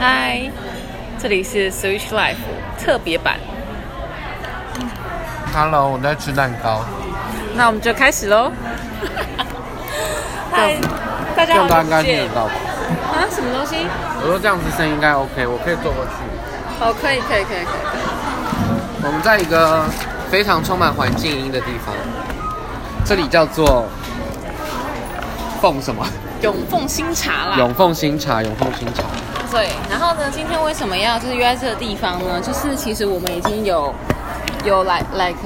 嗨，这里是 Switch Life 特别版，Hello，我在吃蛋糕，那我们就开始喽。嗨，大家好，大家应该久不见听得到吧？啊？什么东西？我说这样子声音应该 OK，我可以坐过去。哦，可以，可以，可以，可以。可以我们在一个非常充满环境音的地方，这里叫做凤什么？永凤新茶啦。永凤新茶，永凤新茶。对，然后呢，今天为什么要就是约在这个地方呢？就是其实我们已经有有来 like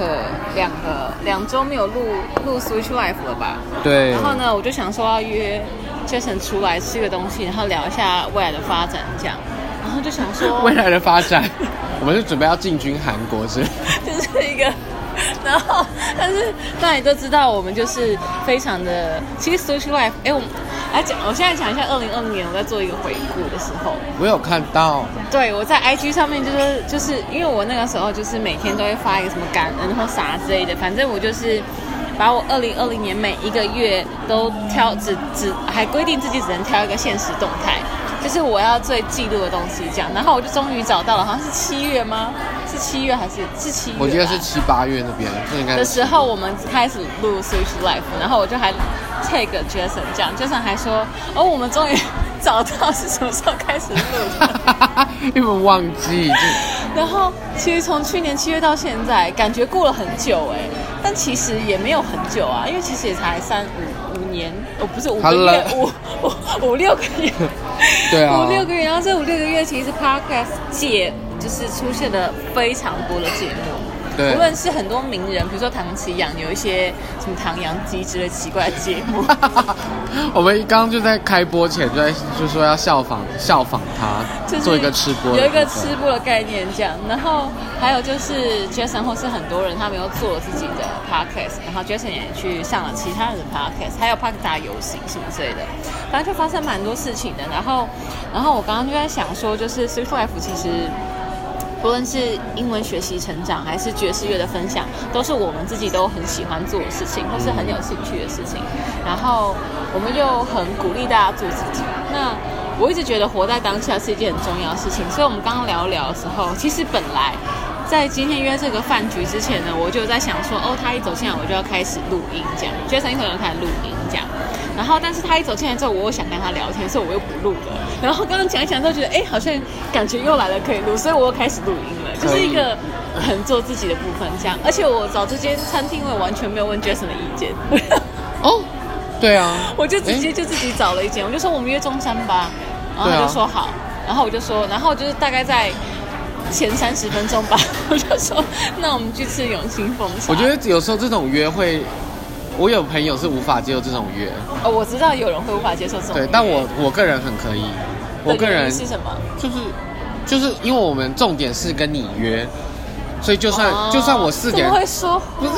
两个两周没有录录 Switch Life 了吧？对。然后呢，我就想说要约 Jason 出来吃个东西，然后聊一下未来的发展这样。然后就想说，未来的发展，我们是准备要进军韩国是？就是一个，然后但是大家都知道，我们就是非常的，其实 Switch Life，哎，我们来讲，我现在讲一下二零二零年我在做一个回顾的时候，我有看到，对，我在 IG 上面就是就是因为我那个时候就是每天都会发一个什么感恩或啥之类的，反正我就是把我二零二零年每一个月都挑只只还规定自己只能挑一个现实动态，就是我要最记录的东西这样。然后我就终于找到了，好像是七月吗？是七月还是是七月？我记得是七八月那边，这应该的时候，我们开始录 Switch Life，然后我就还 take Jason 这样，Jason 还说，哦，我们终于 找到是什么时候开始录的。因为我忘记，然后其实从去年七月到现在，感觉过了很久哎，但其实也没有很久啊，因为其实也才三五五年，哦不是五个月，五五五六个月，对啊五六个月。然后这五六个月，其实 Podcast 界就是出现了非常多的节目。对无论是很多名人，比如说唐奇阳，有一些什么唐阳鸡之类奇怪的节目，我们刚刚就在开播前就在就说要效仿效仿他，就是做一个吃播有一个吃播的概念这样。然后还有就是 Jason 或是很多人他们又做了自己的 podcast，然后 Jason 也去上了其他人的 podcast，还有 Park 大游行什么之类的，反正就发生蛮多事情的。然后，然后我刚刚就在想说，就是 Swift Life 其实。不论是英文学习成长，还是爵士乐的分享，都是我们自己都很喜欢做的事情，或是很有兴趣的事情。然后我们又很鼓励大家做自己。那我一直觉得活在当下是一件很重要的事情，所以我们刚刚聊一聊的时候，其实本来在今天约这个饭局之前呢，我就在想说，哦，他一走进来我就要开始录音，这样，Jason 一会就开始录音这样。然后，但是他一走进来之后，我又想跟他聊天，所以我又不录了。然后刚刚讲一讲，都觉得哎，好像感觉又来了可以录，所以我又开始录音了，就是一个很做自己的部分这样。而且我找这间餐厅，我也完全没有问 Jason 的意见。哦，对啊，我就直接就自己找了一间，我就说我们约中山吧，然后他就说好，然后我就说，然后就是大概在前三十分钟吧，我就说那我们去吃永兴凤茶。我觉得有时候这种约会，我有朋友是无法接受这种约，哦，我知道有人会无法接受这种，对，但我我个人很可以，我个人是什么？就是就是因为我们重点是跟你约，所以就算、哦就算我四点会说不是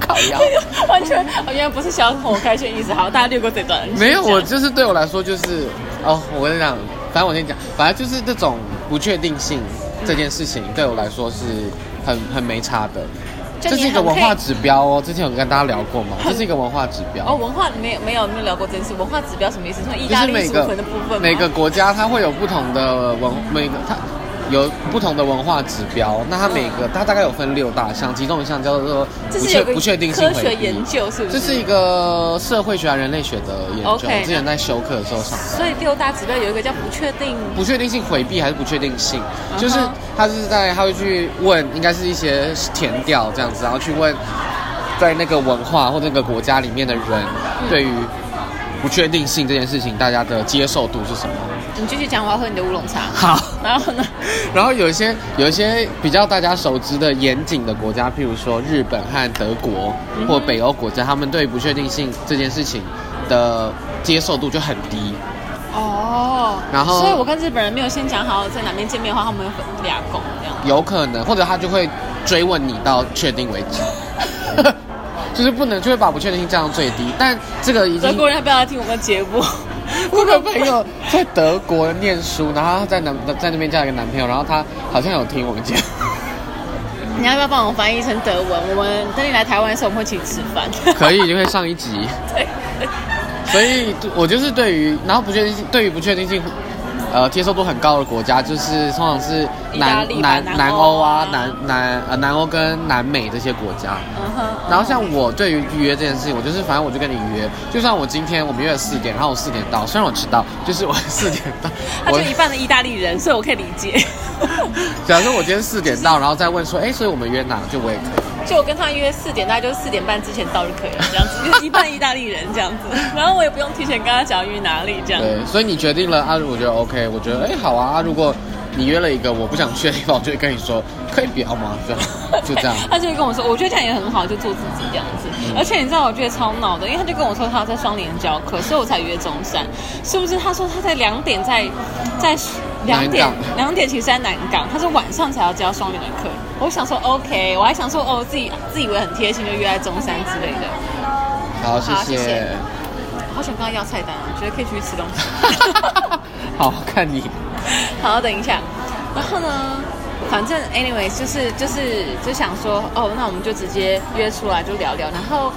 烤鸭，完全，我原来不是想要跟我开轩意思。好，大家略过这段。没有，我就是对我来说就是哦，我跟你讲，反正我先讲，反正就是这种不确定性这件事情对我来说是很很没差的。就这是一个文化指标哦，之前有跟大家聊过吗？这是一个文化指标。哦，文化没有没有没有聊过这件事。文化指标什么意思？说意就大利祖是每个坟的部分吗每个国家它会有不同的文，每个它有不同的文化指标。那它每个它大概有分六大项，其中一项叫做不确这是有个不确定性科学回避研究，是不是？这是一个社会学、人类学的研究。OK，之前在修课的时候上到。所以六大指标有一个叫不确定。不确定性回避还是不确定性嗯就是他是在他会去问，应该是一些填调这样子，然后去问在那个文化或那个国家里面的人嗯对于不确定性这件事情，大家的接受度是什么？你继续讲，我要喝你的乌龙茶。好，然后呢？然后有一些有一些比较大家熟知的严谨的国家，譬如说日本和德国或北欧国家，他们对不确定性这件事情的接受度就很低。哦，然后所以我跟日本人没有先讲好在哪边见面的话，他们会俩拱这样。有可能，或者他就会追问你到确定为止，就是不能就会把不确定性降到最低。但这个已经德国人要不要听我们节目？我有个朋友在德国念书，然后他在男在那边交了一个男朋友，然后他好像有听我们节目，你要不要帮我翻译成德文？我们等你来台湾的时候，我们会请你吃饭。可以就会上一集。对，所以我就是对于，然后不确定性，对于不确定性，呃接受度很高的国家，就是通常是南南南南欧啊南南呃南欧跟南美这些国家。然后像我对于预约这件事情，我就是反正我就跟你约，就算我今天我们约了四点，然后我四点到，虽然我迟到，就是我四点到，他就一半的意大利人，所以我可以理解。假如说我今天四点到，然后再问说，哎，所以我们约哪，就我也可以。就我跟他约四点，大概就是四点半之前到就可以了，这样子，就是一半意大利人这样子。然后我也不用提前跟他讲约哪里这样。对，所以你决定了啊，我觉得 OK，我觉得哎好啊啊，如果你约了一个我不想去的地方，我就会跟你说，可以不要吗？这样 就这样。他就会跟我说，我觉得这样也很好，就做自己这样子。而且你知道，我觉得超闹的，因为他就跟我说他在双联教课，所以我才约中山。是不是？他说他在两点在在两点两点其实在南港，他说晚上才要教双联的课。我想说 OK，我还想说哦，自己自以为很贴心，就约在中山之类的。好，谢谢谢谢。好想跟他要菜单啊，觉得可以出去吃东西。好看你。好，等一下。然后呢，反正 anyways 就是就是就想说，哦，那我们就直接约出来就聊聊。然后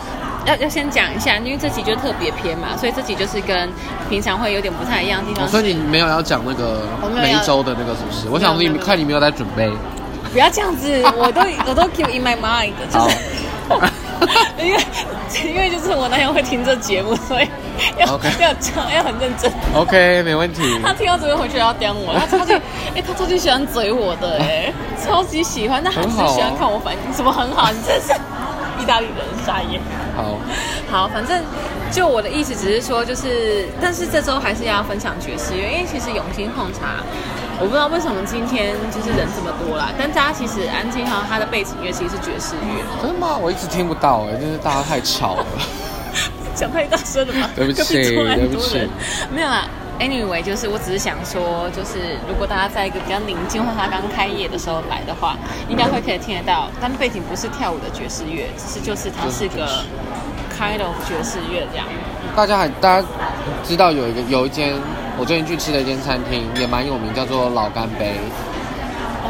要要先讲一下，因为这集就特别偏嘛，所以这集就是跟平常会有点不太一样的地方是。所以你没有要讲那个每一周的那个是不是？我想说你看你没有在准备。不要这样子，我都我都 keep in my mind，就是 因为因为就是我男友会听这节目，所以要要讲要很认真。OK，没问题。他听到这边回去要刁我，他超级，哎、他超级喜欢嘴我的、哎，超级喜欢，但还是喜欢看我反应，什么很好，你真是意大利人傻眼。好，好，反正就我的意思只是说，就是，但是这周还是要分享爵士乐，因为其实永兴红茶，我不知道为什么今天就是人这么多啦，但大家其实安静哈，它的背景乐其实是爵士乐，真的吗？我一直听不到哎，就是大家太吵了。讲太大声了吧？对不起对不起多人。没有啦。Anyway，就是我只是想说，就是如果大家在一个比较宁静或它刚开业的时候来的话，应该会可以听得到。但背景不是跳舞的爵士乐，只是就是它是个 kind of 爵士乐这样。大家还大家知道有一个有一间我最近去吃的一间餐厅也蛮有名，叫做老干杯。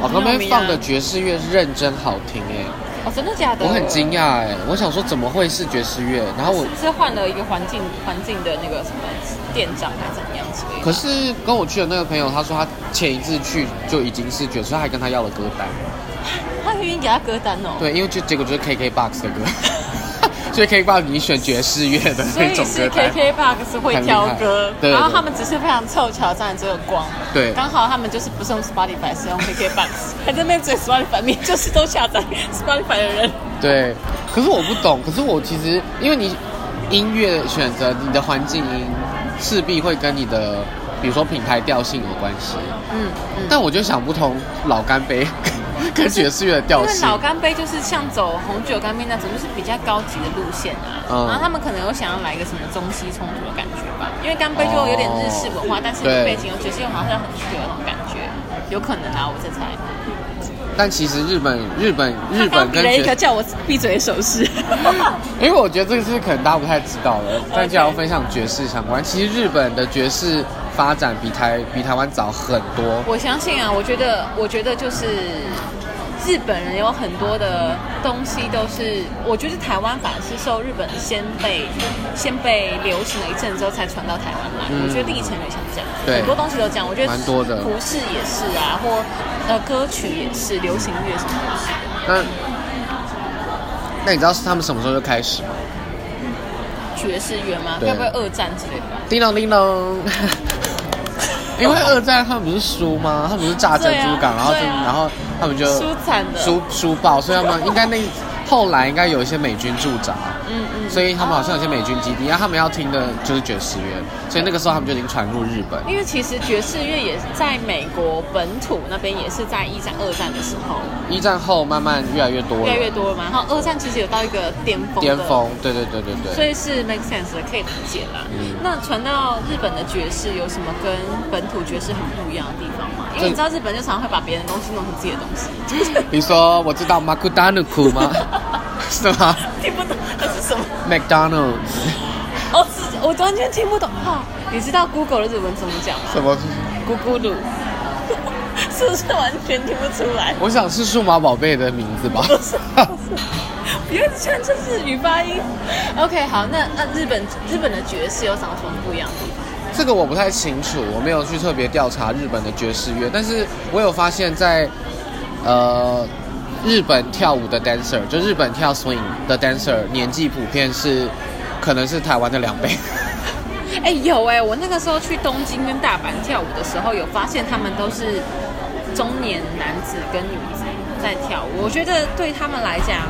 老干杯放的爵士乐是认真好听哎，哦，真的假的？我很惊讶哎，我想说怎么会是爵士乐？然后我是换了一个环境环境的那个什么店长还是怎么样之类的。可是跟我去的那个朋友，他说他前一次去就已经是爵士，他还跟他要了歌单。他愿意给他歌单哦。对，因为就结果就是 KKBOX 的歌，所以 KKBOX 你选爵士乐的所以那种是歌单。KKBOX 会挑歌然后他们只是非常凑巧占了这个光，对刚好他们就是不是用 Spotify，是用 KKBOX，还在那边嘴 Spotify，明明就是都下载 Spotify 的人，对，可是我不懂，可是我其实因为你音乐选择你的环境音，势必会跟你的比如说品牌调性有关系。嗯嗯。但我就想不通老干杯 跟跟爵士乐的调性。因为老干杯就是像走红酒干杯那种，就是比较高级的路线啊。嗯然后他们可能有想要来一个什么中西冲突的感觉吧，因为干杯就有点日式文化，但是对背景有爵士乐好像很去的那种感觉，有可能啊，我在猜。但其实日本日本日他刚比了一本跟爵个叫我闭嘴的手势。因为我觉得这个是可能大家不太知道的，但既然要分享爵士相关，其实日本的爵士发展比台比台湾早很多。我相信啊，我觉得，我觉得就是日本人有很多的东西都是，我觉得台湾反而是受日本先被先被流行了一阵之后才传到台湾来。嗯我觉得历程也像这样，对很多东西都这样。我觉得蛮多的服饰也是啊，或呃歌曲也是，流行乐什么都是。那那你知道是他们什么时候就开始吗？爵士乐吗？对该不会二战之类的吧？叮咚叮咚。因为二战他们不是输吗？他们不是炸珍珠港，然后然后他们就输惨的输输爆，所以他们应该那后来应该有一些美军驻扎，嗯嗯。所以他们好像有些美军基地，然后他们要听的就是爵士乐，所以那个时候他们就已经传入日本。因为其实爵士乐也在美国本土那边，也是在一战、二战的时候一战后慢慢越来越多了，越来越多了嘛。然后二战其实有到一个巅峰，巅。峰，对对对对对。所以是 make sense 的，可以理解啦。嗯那传到日本的爵士有什么跟本土爵士很不一样的地方吗？因为你知道日本就常常会把别人的东西弄成自己的东西，就是比如说，我知道 Makudanu 吗？是吗听不懂那是什么。？McDonald's 哦，是我完全听不懂。哈、你知道 Google 的日文怎么讲吗？什么？咕咕噜，是不是完全听不出来？我想是数码宝贝的名字吧。不要一直穿这日语发音。OK，好，那那日本日本的爵士有长什么不一样的地方？这个我不太清楚，我没有去特别调查日本的爵士乐，但是我有发现在，呃，日本跳舞的 dancer，就日本跳 swing 的 dancer，年纪普遍是可能是台湾的两倍。哎、有哎、我那个时候去东京跟大阪跳舞的时候，有发现他们都是中年男子跟女子在跳舞。我觉得对他们来讲，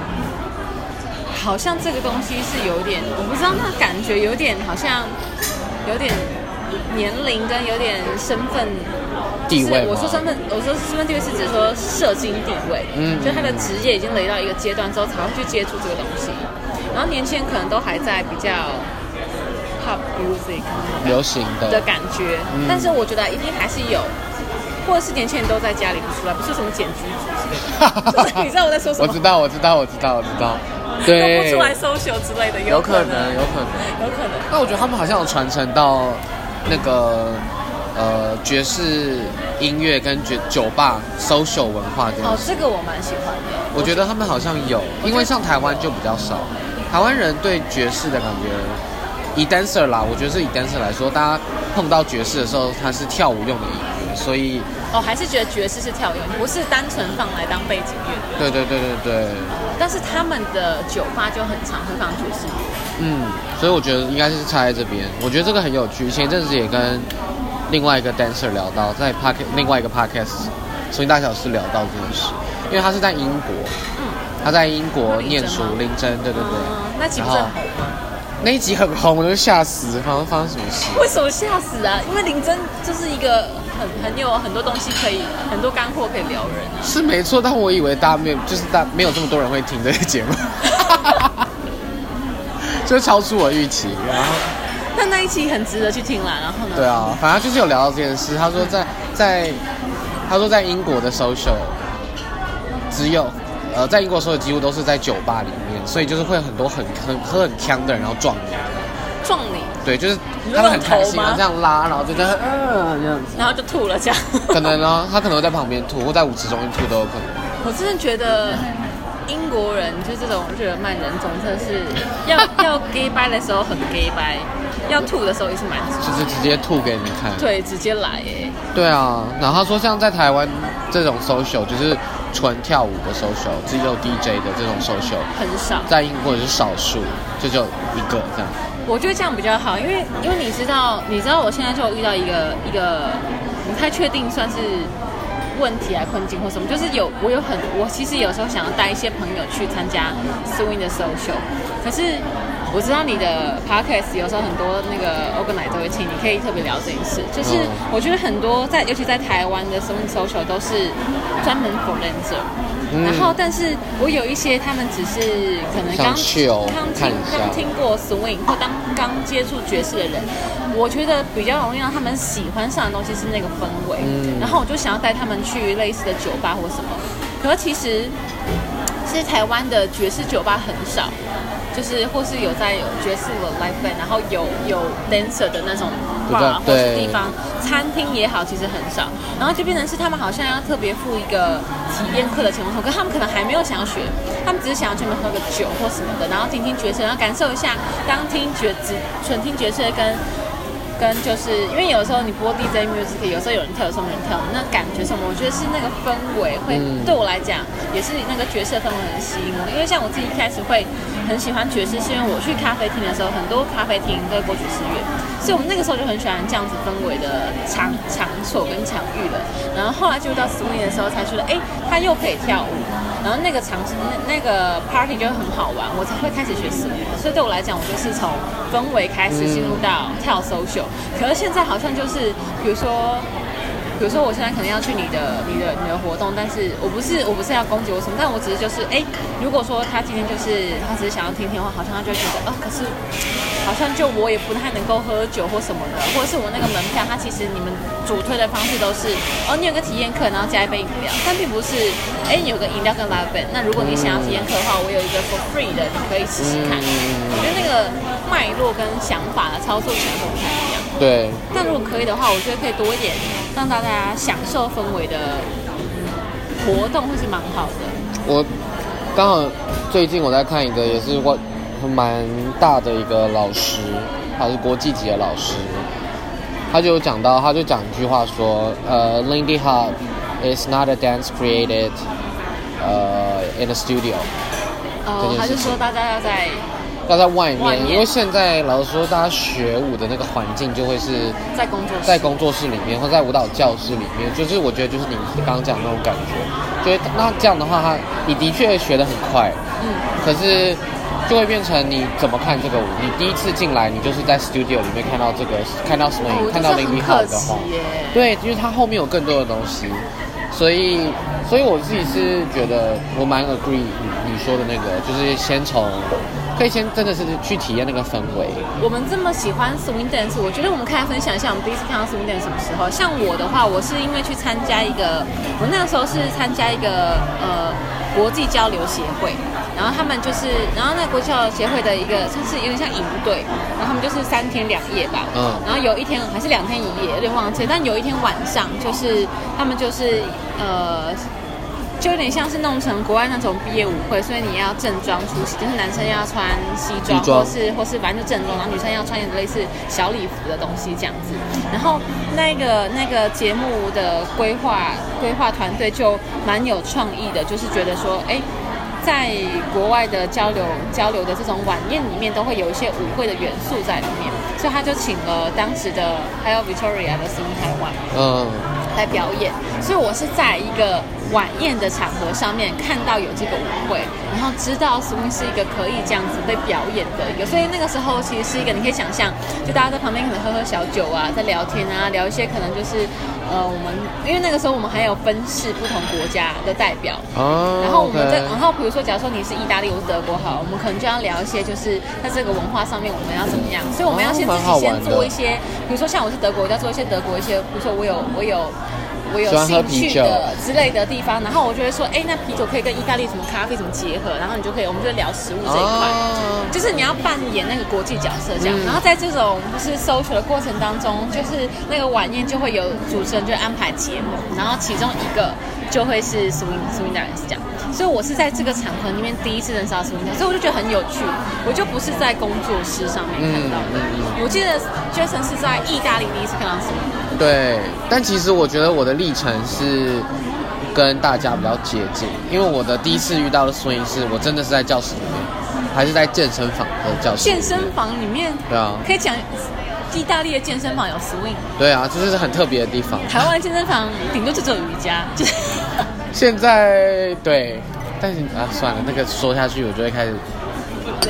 好像这个东西是有点，我不知道那感觉有点好像有点年龄跟有点身份是我说身份，我说身份地位是指说社经地位，嗯就他的职业已经累到一个阶段之后，才会去接触这个东西。然后年轻人可能都还在比较 pop music 流行的的，感觉，嗯但是我觉得一定还是有，或者是年轻人都在家里不出来，不是什么剪辑组之类的，就是你知道我在说什么？我知道，我知道，我知道，我知道，都对，不出来 social 之类的，有可可能，有可能。有可能。那我觉得他们好像有传承到那个呃爵士音乐跟酒酒吧 social 文化这样哦，这个我蛮喜欢的。我觉得他们好像有，因为像台湾就比较少。台湾人对爵士的感觉，以 dancer 啦，我觉得是以 dancer 来说，大家碰到爵士的时候，它是跳舞用的音乐，所以哦，还是觉得爵士是跳舞用，不是单纯放来当背景乐。对对对对对，但是他们的酒吧就很常会放爵士乐。嗯，所以我觉得应该是差在这边。我觉得这个很有趣。前一阵子也跟另外一个 dancer 聊到，在 p o d 另外一个 podcast 所以大小事聊到这件事，因为他是在英国，嗯，他在英国念书，林真，对对对。嗯，那集不是很红吗？那一集很红，我就吓死，好像发生什么事。为什么吓死啊？因为林真就是一个很很有很多东西可以，很多干货可以聊人啊。是没错，但我以为大家没有，就是大没有这么多人会听这个节目，就超出我预期。然后，但那一期很值得去听啦。然后呢？对啊，反正就是有聊到这件事。他说在在，他说在英国的 social 只有呃，在英国所有几乎都是在酒吧里面，所以就是会有很多很很喝很呛的人，然后撞你。撞你，对，就是他们很开心，那种头吗然后这样拉，然后就这样，嗯、这样子。然后就吐了这样。可能呢，他可能会在旁边吐，或在舞池中间吐都有可能。我真的觉得英国人就这种日耳曼人种，真的是要 要 gay 掰的时候很 gay 掰，要吐的时候也是蛮 就是直接吐给你看。对，直接来哎。对啊，然后他说像在台湾这种 social 就是纯跳舞的 social，只有 DJ 的这种 social，很少。在英国是少数，就只有一个这样。我觉得这样比较好，因为因为你知道，你知道我现在就有遇到一个一个不太确定算是问题啊困境或什么，就是有我有很我其实有时候想要带一些朋友去参加 swing 的 social，可是我知道你的 podcast 有时候很多那个 organizer 都会请，你可以特别聊这件事。就是嗯我觉得很多在尤其在台湾的 swing social 都是专门 for dancer。嗯然后，但是我有一些他们只是可能刚刚听刚听过 swing 或当刚接触爵士的人，我觉得比较容易让他们喜欢上的东西是那个氛围。嗯然后我就想要带他们去类似的酒吧或什么。可是其实，其实台湾的爵士酒吧很少，就是或是有在有爵士的 live band，然后有有 dancer 的那种比较 bar 或是地方，餐厅也好，其实很少。然后就变成是他们好像要特别付一个体验课的钱，可是他们可能还没有想要学，他们只是想要去喝个酒或什么的，然后听听爵士，然后感受一下当听爵只纯听爵士跟跟就是因为有时候你播 DJ music，有时候有人跳，有时候没人跳，那感觉什么？我觉得是那个氛围会、嗯对我来讲，也是那个角色氛围很吸引我。因为像我自己一开始会很喜欢爵士，是因为我去咖啡厅的时候，很多咖啡厅都会播爵士乐，所以我们那个时候就很喜欢这样子氛围的场场所跟场域了。然后后来就到 swing 的时候，才觉得哎，它又可以跳舞，然后那个场那那个 party 就很好玩，我才会开始学 swing。所以对我来讲，我就是从氛围开始进入到跳 social。可是现在好像就是，比如说。比如说，我现在可能要去你的、你的、你的活动，但是我不是我不是要攻击我什么，但我只是就是，哎，如果说他今天就是他只是想要听听的话，好像他就会觉得，哦，可是好像就我也不太能够喝酒或什么的，或者是我那个门票，他其实你们主推的方式都是，哦，你有个体验课，然后加一杯饮料，但并不是，哎，你有个饮料跟 live band，那如果你想要体验课的话，我有一个 for free 的，你可以试试看。我觉得那个脉络跟想法的操作起来都不太一样。对，但如果可以的话，我觉得可以多一点让大家享受氛围的活动，会是蛮好的。我刚好最近我在看一个也是我蛮大的一个老师，他是国际级的老师，他就有讲到，他就讲一句话说，呃，Lindy Hop is not a dance created，呃，in a studio，哦他就说大家要在要在外面，外面因为现在老实说，大家学舞的那个环境就会是在工作室，在工作室里面或在舞蹈教室里面，就是我觉得就是你刚刚讲的那种感觉，觉得那这样的话，他你的确学得很快，嗯，可是就会变成你怎么看这个舞？你第一次进来，你就是在 studio 里面看到这个，看到 swing，、哦，看到这是 Lindy 很 Hop 可惜的话，对，因为它后面有更多的东西，所以所以我自己是觉得我蛮 agree 你你说的那个，就是先从可以先真的是去体验那个氛围。我们这么喜欢 swing dance，我觉得我们可以分享一下我们第一次看到 swing dance 什么时候。像我的话，我是因为去参加一个，我那个时候是参加一个呃国际交流协会，然后他们就是，然后那个国际交流协会的一个，就是有点像营队，然后他们就是三天两夜吧，嗯然后有一天还是两天一夜，有点忘记，但有一天晚上就是他们就是呃。就有点像是弄成国外那种毕业舞会，所以你要正装出席，就是男生要穿西装，或是或是反正就正装，然后女生要穿一点类似小礼服的东西这样子。然后那个那个节目的规划规划团队就蛮有创意的，就是觉得说，哎。在国外的交流交流的这种晚宴里面，都会有一些舞会的元素在里面，所以他就请了当时的还有 Victoria 的 Swing 台湾，嗯，来表演，所以我是在一个晚宴的场合上面看到有这个舞会，然后知道 swing 是一个可以这样子被表演的一个，所以那个时候其实是一个你可以想象，就大家在旁边可能喝喝小酒啊，在聊天啊，聊一些可能就是呃我们因为那个时候我们还有分饰不同国家的代表，哦，然后我们在，然后比如说，假如说你是意大利，我是德国，好，我们可能就要聊一些，就是在这个文化上面我们要怎么样，所以我们要先自己先做一些，比如说像我是德国，我就要做一些德国一些，比如说我有我有。我有喝兴趣的之类的地方，然后我就会说，哎，那啤酒可以跟意大利什么咖啡什么结合，然后你就可以，我们就聊食物这一块。哦就是你要扮演那个国际角色这样，嗯然后在这种就是 social 的过程当中，就是那个晚宴就会有主持人就安排节目，然后其中一个就会是 swing swing dance 这样，所以我是在这个场合里面第一次认识到 swing dance，所以我就觉得很有趣，我就不是在工作室上面看到的。我记得 Jason 是在意大利第一次看到 swing，对，但其实我觉得我的历程是跟大家比较接近，因为我的第一次遇到的 swing 是我真的是在教室里面，还是在健身房的教室。健身房里面对啊，可以讲意大利的健身房有 swing，对啊，这就是很特别的地方。台湾健身房顶多就只有瑜伽，就是。现在对，但是啊，算了，那个说下去我就会开始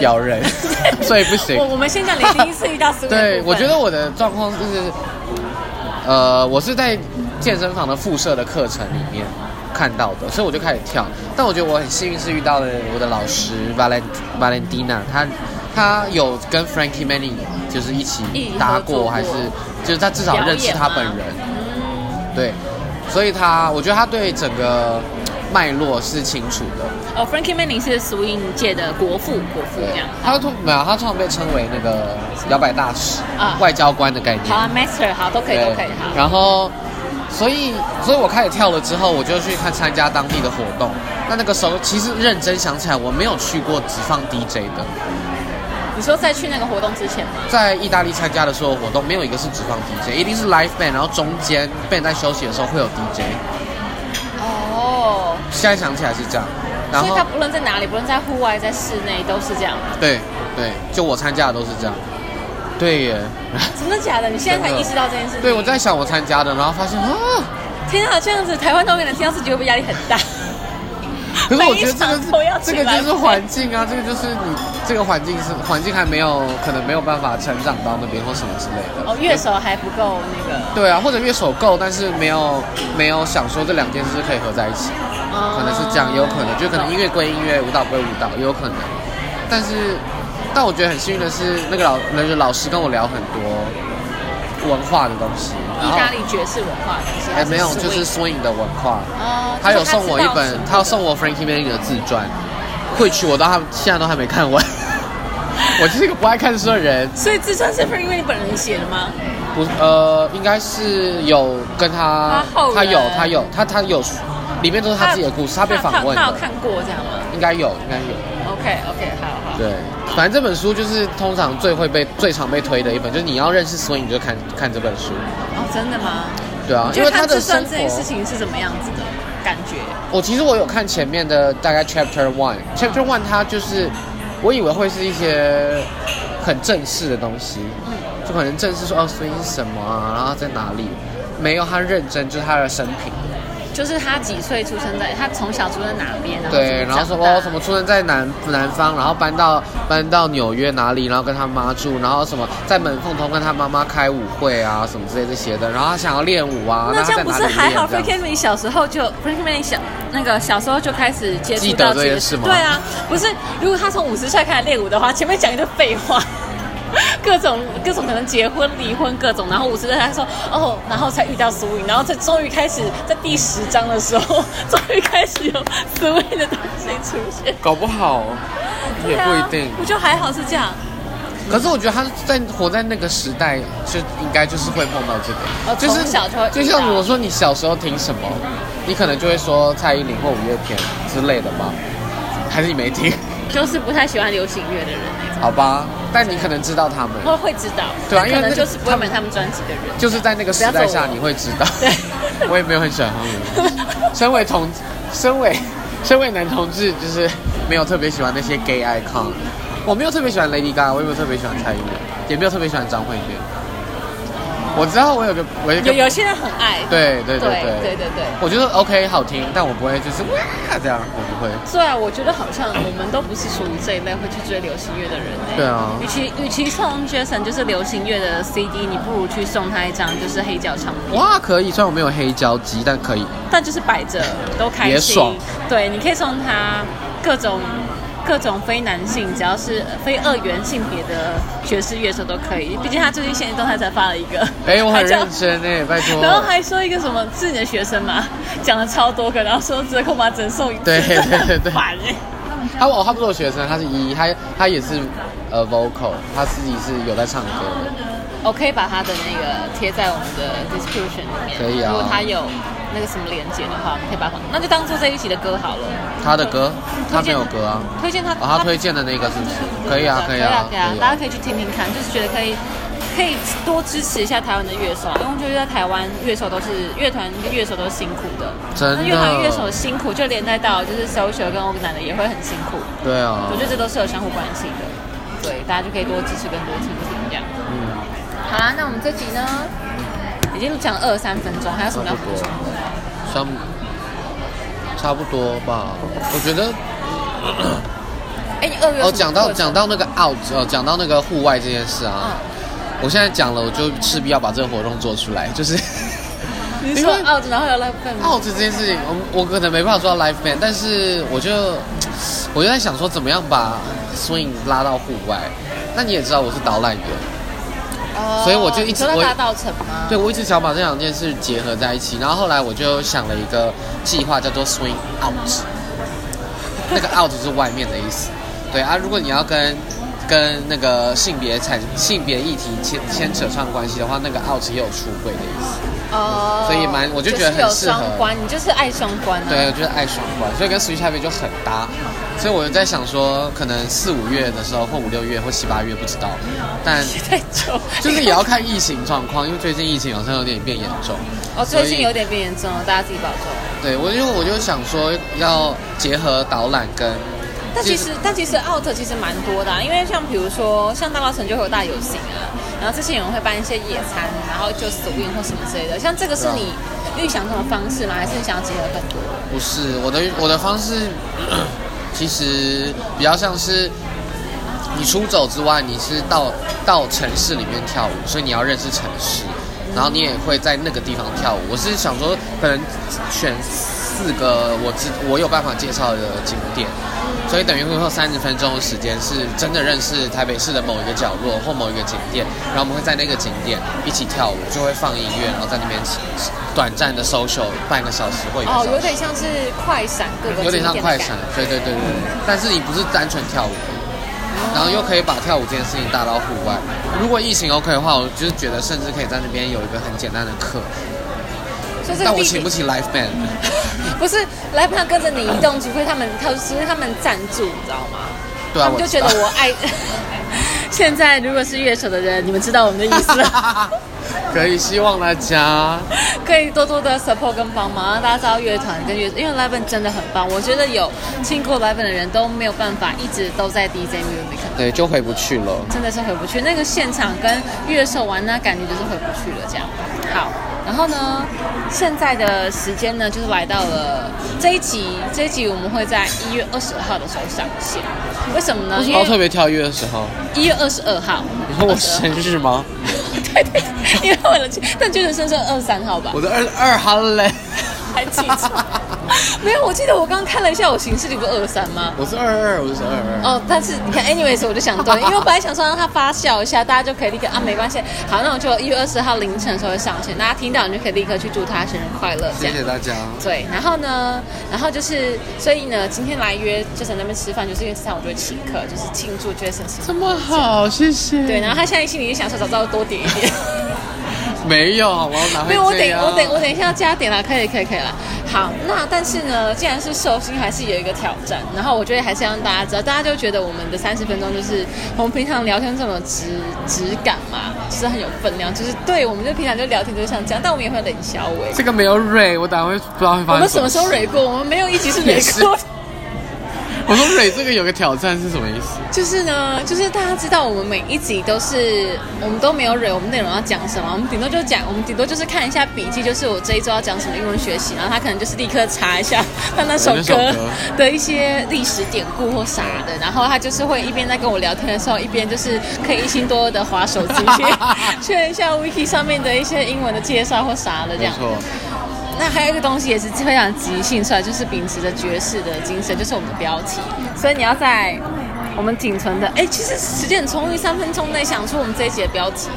咬人，所以不行我。我们先讲你第一次遇到 swing 对，我觉得我的状况就是，呃，我是在健身房的附设的课程里面看到的，所以我就开始跳。但我觉得我很幸运是遇到了我的老师 Valent Valentina，他他有跟 Frankie Manning 就是一起搭过还是就是他至少认识他本人，对，所以他我觉得他对整个脉络是清楚的。哦，Frankie Manning 是 swing 界的国父，国父这样。他通没有，他通常被称为那个摇摆大使、啊外交官的概念。好啊，Master 好，都可以，都可以，好。然后，所以，所以我开始跳了之后，我就去看参加当地的活动。那那个时候，其实认真想起来，我没有去过只放 DJ 的。你说在去那个活动之前吗？在意大利参加的所有活动，没有一个是只放 DJ，一定是 live band，然后中间 band 在休息的时候会有 DJ。哦，现在想起来是这样。然后所以他，不论在哪里，不论在户外、在室内，都是这样。对对，就我参加的都是这样。对耶，真的假的？你现在才意识到这件事情？对我在想我参加的，然后发现啊。天啊，这样子台湾那边的听到自己会不会压力很大？可是我觉得这个 这个就是环境啊，这个就是你这个环境是环境还没有可能没有办法成长到那边或什么之类的。哦，乐手还不够那个，对啊，或者乐手够，但是没有没有想说这两件事可以合在一起，哦可能是这样，也有可能就可能音乐归音乐，舞蹈归舞蹈，也有可能。但是，但我觉得很幸运的是，那个老那个老师跟我聊很多文化的东西，意大利爵士文化的东西。哎没有，就是 swing 的文化。哦，他有送我一本他有送我 Frankie Manning 的自传，会去我到他现在都还没看完。我就是一个不爱看书的人，所以自传是 Frankie Manning 本人写的吗？不呃，应该是有跟他他有他有他他有，里面都是他自己的故事，他被访问的，他有看过这样吗应该有应该有。？OK，OK OK，好好。对，反正这本书就是通常最会被、最常被推的一本，就是你要认识 swing 你就看看这本书。哦，真的吗？对啊，因为他的生传这件事，情是怎么样子的感觉？我其实我有看前面的大概 chapter one，chapter one 它就是我以为会是一些很正式的东西，嗯就可能正式说哦 swing 是什么啊，然后在哪里，没有，他认真就是他的生平。就是他几岁出生在，他从小出生哪边，然后对，然后什么哦什么出生在南南方，然后搬到搬到纽约哪里，然后跟他妈住，然后什么在门缝头跟他妈妈开舞会啊，什么之类这些的，然后他想要练舞啊，那这样不是还好练这样。Frank Emily 小时候就 Frank Emily 小那个小时候就开始接触记得到这件事吗？对啊，不是，如果他从五十岁开始练舞的话，前面讲一堆废话。各种各种可能结婚离婚各种，然后五十岁他说哦，然后才遇到 swing，然后才终于开始在第十章的时候，终于开始有 swing 的东西出现，搞不好也不一定。我觉得还好是这样，可是我觉得他在活在那个时代，就应该就是会碰到这个，哦就是小就会遇到。就像如果说你小时候听什么，你可能就会说蔡依林或五月天之类的吧，还是你没听？就是不太喜欢流行乐的人那种，好吧，但你可能知道他们，会会知道，对啊因为就是不会买他们专辑的人，就是在那个时代下你会知道。对。我也没有很喜欢他们。身为同，身为身为男同志，就是没有特别喜欢那些 gay icon。我没有特别喜欢 Lady Gaga，我也没有特别喜欢蔡依林，也没有特别喜欢张惠妹。我知道我有个我有个有有些人很爱，对对对对对对对。我觉得 OK 好听，但我不会就是哇这样，我不会。对啊，我觉得好像我们都不是属于这一类会去追流行乐的人欸对啊与其与其送 Jason 就是流行乐的 CD，你不如去送他一张就是黑胶唱片，哇，可以，虽然我没有黑胶机，但可以。但就是摆着都开心。也爽对，你可以送他各种各种非男性，只要是非二元性别的爵士乐手都可以。毕竟他最近现在动态才发了一个，哎、我很还认真哎，拜托。然后还说一个什么是你的学生嘛，讲了超多个，然后说折扣码只能送一次，对对对对烦哎。他哦，他不是我学生，他是一，他他也是呃 vocal，他自己是有在唱歌的。我可以把他的那个贴在我们的 description 里面。可以啊如果他有那个什么连接的话，我们可以把它放，那就当做这一期的歌好了。他的歌，他没有歌啊。推荐他，哦，他推荐的那个是不是？可以啊，可以啊，可以啊，大家可以去听听看，就是觉得可以。可以多支持一下台湾的乐手，因为我觉得在台湾乐手都是乐团乐手都是辛苦的，真的那乐团乐手辛苦，就连带到就是 social 跟 organ 的也会很辛苦。对啊我，觉得这都是有相互关系的，对，大家就可以多支持跟多听听这样。嗯，好啦，那我们这集呢，已经讲了二三分钟，还有什么要补充的？差不多吧。我觉得哎，你二月哦，讲到讲到那个 out，哦，讲到那个户外这件事嗯啊，我现在讲了，我就势必要把这个活动做出来，就是。你说 out 然后有 live band 吗？out 这件事情，我我可能没办法做到 live band，但是我就我就在想说，怎么样把 swing 拉到户外？那你也知道我是导览员，哦所以我就一直在大道城吗？对，我一直想把这两件事结合在一起，然后后来我就想了一个计划，叫做 swing out。那个 out 是外面的意思，对啊。如果你要跟跟那个性别产性别议题牵牵扯上关系的话，那个 out 也有出轨的意思。哦，所以蛮我就觉得很适合双关，你就是爱双关啊。对，我就是爱双关，所以跟 Switch Happy 就很搭。所以我就在想说，可能四五月的时候，或五六月，或七八月，不知道。但太久，就是也要看疫情状况，因为最近疫情好像有点变严重。哦，最近有点变严重了，大家自己保重。对我就我就想说，要结合导览跟，但其实，但其实 out 其实蛮多的、啊，因为像比如说，像大稻城就会有大游行啊，然后之前有人会办一些野餐，然后就 swing 或什么之类的。像这个是你预想中的方式吗？还是你想要结合更多？不是我的我的方式，其实比较像是你出走之外，你是到到城市里面跳舞，所以你要认识城市，然后你也会在那个地方跳舞。我是想说，可能选四个我知我有办法介绍的景点，所以等于会有三十分钟的时间是真的认识台北市的某一个角落或某一个景点，然后我们会在那个景点一起跳舞，就会放音乐，然后在那边短暂的 social 半个小时或一个小哦，有点像是快闪各个有点像快闪，对对对对对。但是你不是单纯跳舞，然后又可以把跳舞这件事情带到户外。如果疫情 OK 的话，我就是觉得甚至可以在那边有一个很简单的课，所以这个但我请不起 live band。不是 live band 跟着你移动，除非他们他除非他们赞助，你知道吗？对啊他们就觉得我爱。现在如果是乐手的人，你们知道我们的意思了。可以希望大家 可以多多的 support 跟帮忙，让大家知道乐团跟乐，因为 Live band 真的很棒。我觉得有听过 Live band 的人都没有办法一直都在 DJ music，对就回不去了。真的是回不去。那个现场跟乐手玩那感觉就是回不去了。这样好，然后呢，现在的时间呢，就是来到了这一集，这一集我们会在一月二十二号的时候上线。为什么呢？因然后特为别跳一月二十号，一月二十二号，你说我生日吗？对对，因为我的，但就是生日二三号吧。我的二二号嘞，还记错？没有，我记得我刚刚看了一下，我行事历不是二三吗？我是二二，我是二二。哦，但是你看，anyways，我就想对，因为我本来想说让它发酵一下，大家就可以立刻啊，没关系，好，那我就一月二十号凌晨的时候会上线，大家听到你就可以立刻去祝他生日快乐。谢谢大家。对，然后呢，然后就是，所以呢，今天来约 Jason 那边吃饭，就是因为这场我就会请客，就是庆祝 Jason 生日。这么好，谢谢。对，然后他现在心里就想说，早知道多点一点。没有，好吗？哪会没有，我等我等我等一下要加点了，可以可以可以了。好，那但是呢，既然是寿星，还是有一个挑战。然后我觉得还是让大家知道，大家就觉得我们的三十分钟就是我们平常聊天这么质质感嘛，就是很有分量，就是对，我们就平常就聊天就像这样，但我们也会冷笑微。这个没有蕊，我等下会不知道会发生我们什么时候蕊过？我们没有一集是蕊过的。我说蕊这个有个挑战是什么意思？就是呢，就是大家知道我们每一集都是我们都没有蕊我们内容要讲什么，我们顶多就讲，我们顶多就是看一下笔记，就是我这一周要讲什么英文学习，然后他可能就是立刻查一下 他那首歌歌的一些历史典故或啥的，然后他就是会一边在跟我聊天的时候，一边就是可以一心多二的划手机去 确认一下 wiki 上面的一些英文的介绍或啥的这样。没错，那还有一个东西也是非常即兴出来，就是秉持着爵士的精神，就是我们的标题。所以你要在我们仅存的，哎，其实时间很充裕，三分钟内想出我们这一集的标题，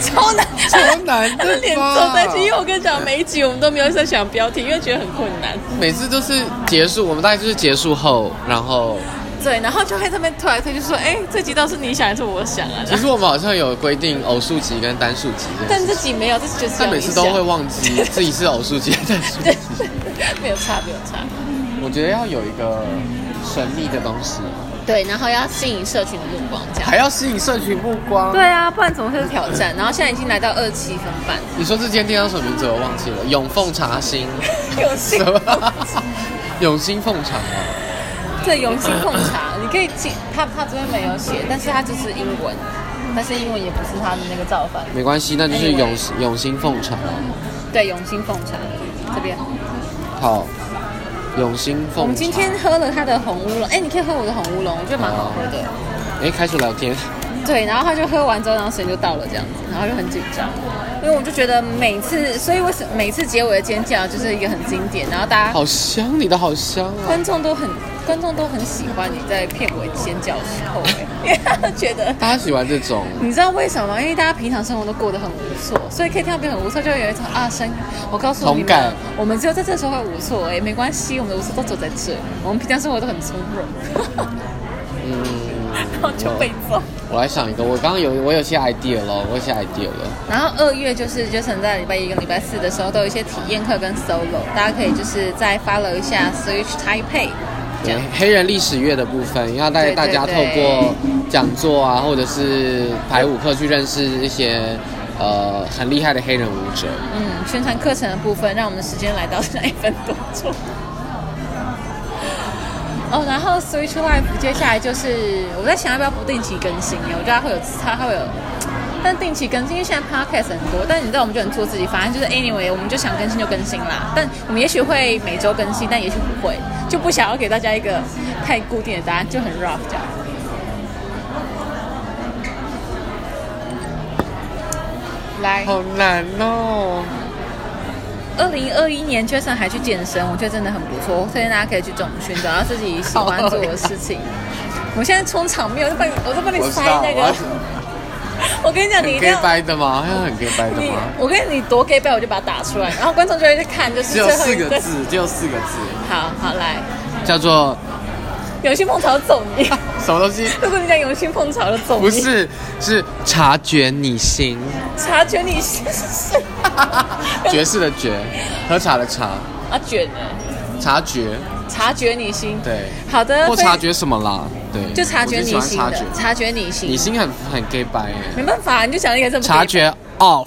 超难，超难的吧脸皱在一起。因为我跟你讲，每一集我们都没有在想标题，因为觉得很困难。每次都是结束，我们大概就是结束后，然后对，然后就会在那边推来推去说，哎，这集倒是你想还是我想啊？其实我们好像有规定偶数集跟单数集但事这集没有，这集就是但要你想每次都会忘记自己是偶数集还是单数对集。没有差，没有差。我觉得要有一个神秘的东西，对，然后要吸引社群的目光，这样。还要吸引社群目光。对啊，不然怎么会是挑战？然后现在已经来到二七分半，你说这间店叫什么名字？我忘记了。永凤茶心，永兴什么？永兴凤茶啊？对永兴奉茶，你可以记，他他这边没有写，但是他就是英文，但是英文也不是他的那个造反。没关系，那就是永永兴凤茶。对，永兴奉茶这边，好，永兴凤茶。我们今天喝了他的红乌龙，哎，你可以喝我的红乌龙，我觉得蛮好喝的。哎开始聊天，对，然后他就喝完之后，然后时间就到了这样子，然后就很紧张，因为我就觉得每次，所以为什每次结尾的尖叫就是一个很经典，然后大家好香，你的好香啊！观众都很观众都很喜欢你在片尾尖叫的时候，哎因为他们觉得。大家喜欢这种，你知道为什么吗？因为大家平常生活都过得很无措，所以可以听到别人很无措，就会有一种啊声。我告诉你同感们，我们只有在这时候会无措，哎，没关系，我们的无措都走在这。我们平常生活都很从容，嗯，然后就被揍。我来想一个，我刚刚有我有些 idea 了，我有些 idea 了。然后二月就是 Jason 在礼拜一跟礼拜四的时候都有一些体验课跟 solo，大家可以就是再 follow 一下 Switch Taipei 这对。黑人历史月的部分，要带大家透过讲座啊，或者是排舞课去认识一些呃很厉害的黑人舞者。嗯，宣传课程的部分，让我们的时间来到那一分多钟。哦，然后 Switch Life 接下来就是我在想要不要不定期更新耶，我觉得它会有它会有，但定期更新，因为现在 Podcast 很多，但你知道我们就很做自己，反正就是 anyway，我们就想更新就更新啦。但我们也许会每周更新，但也许不会，就不想要给大家一个太固定的答案，就很 rough 这样。来，好难哦！二零二一年，Jason 还去健身，我觉得真的很不错。我推荐大家可以去重训，找到自己喜欢做的事情。我现在充场面，我就帮你，我就帮你塞那个 我跟你讲，你一很 gay 定要掰的吗？要很 gay 掰的你吗？，我跟你多 gay 背，我就把它打出来，然后观众就会去看，就是只有最后一四个。字，只有四个字，好好来，叫做永兴碰巧走你。什么东西？如果你讲永兴碰巧的走你。不是，是察觉你心，察觉你是谁爵士的爵，喝茶的茶，啊卷呢？察觉。察觉你心。对，好的，非或察觉什么啦？对，就察觉你心的察觉，，你心。你心很很 gay 白耶。没办法，你就想一个这么察觉 off，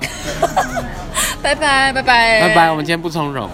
拜拜拜拜拜拜，我们今天不从容。